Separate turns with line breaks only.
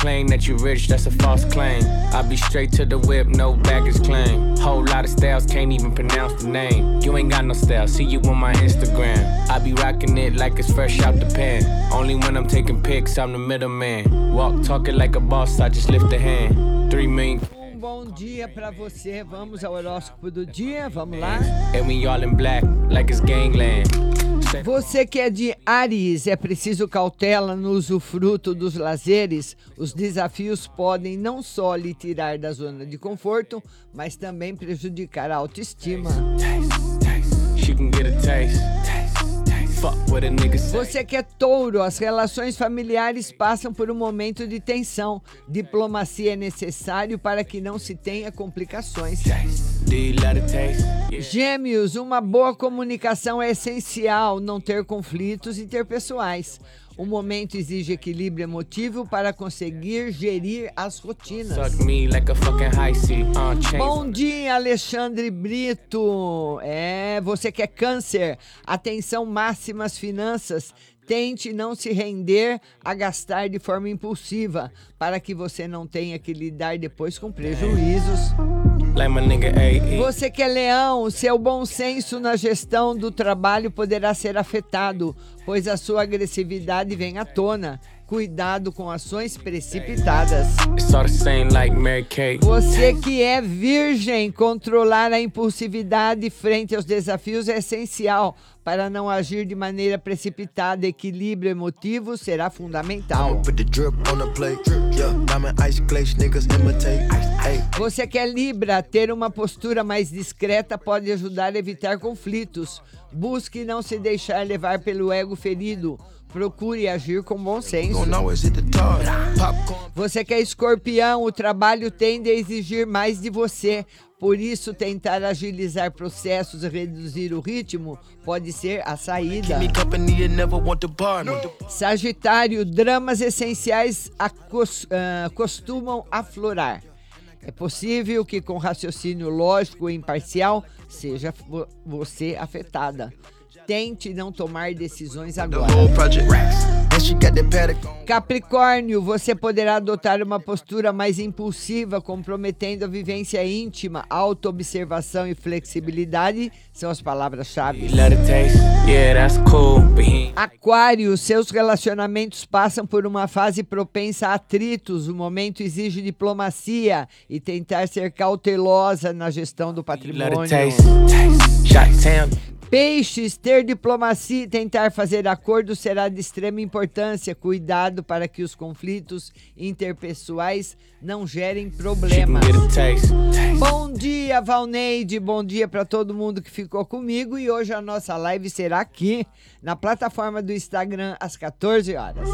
claim that you rich, that's a false claim. I be straight to the whip, no baggage claim. Whole lot of styles, can't even pronounce the name. You ain't got no style, see you on my Instagram. I be rocking it like it's fresh out the pan. Only when I'm taking pics, I'm the middleman. Walk talking like a boss, I just lift a hand. Three million.
Um bom dia pra você. Vamos ao horóscopo do dia. Vamos lá.
And we all in black, like it's gangland.
Você que é de Ares, é preciso cautela no usufruto dos lazeres. Os desafios podem não só lhe tirar da zona de conforto, mas também prejudicar a autoestima. Você que é touro, as relações familiares passam por um momento de tensão. Diplomacia é necessário para que não se tenha complicações. Gêmeos, uma boa comunicação é essencial, não ter conflitos interpessoais. O momento exige equilíbrio emotivo para conseguir gerir as rotinas.
Uh.
Bom dia, Alexandre Brito. É, você que é câncer, atenção máxima às finanças. Tente não se render a gastar de forma impulsiva, para que você não tenha que lidar depois com prejuízos.
Nigga A.E.
Você que é leão, seu bom senso na gestão do trabalho poderá ser afetado, pois a sua agressividade vem à tona. Cuidado com ações precipitadas. Você que é virgem, controlar a impulsividade frente aos desafios é essencial para não agir de maneira precipitada. Equilíbrio emotivo será fundamental. Você que é Libra, ter uma postura mais discreta pode ajudar a evitar conflitos. Busque não se deixar levar pelo ego ferido. Procure agir com bom senso. Você que é escorpião, o trabalho tende a exigir mais de você. Por isso, tentar agilizar processos e reduzir o ritmo pode ser a saída. Sagitário, dramas essenciais ah, costumam aflorar. É possível que, com raciocínio lógico e imparcial, seja vo- você afetada. Tente não tomar decisões agora. Capricórnio, você poderá adotar uma postura mais impulsiva, comprometendo a vivência íntima, autoobservação e flexibilidade são as palavras-chave. Aquário, seus relacionamentos passam por uma fase propensa a atritos. O momento exige diplomacia e tentar ser cautelosa na gestão do
let it
patrimônio. Peixes, ter diplomacia e tentar fazer acordo será de extrema importância. Cuidado para que os conflitos interpessoais não gerem problemas. Bom dia, Valneide. Bom dia para todo mundo que ficou comigo. E hoje a nossa live será aqui na plataforma do Instagram às 14 horas.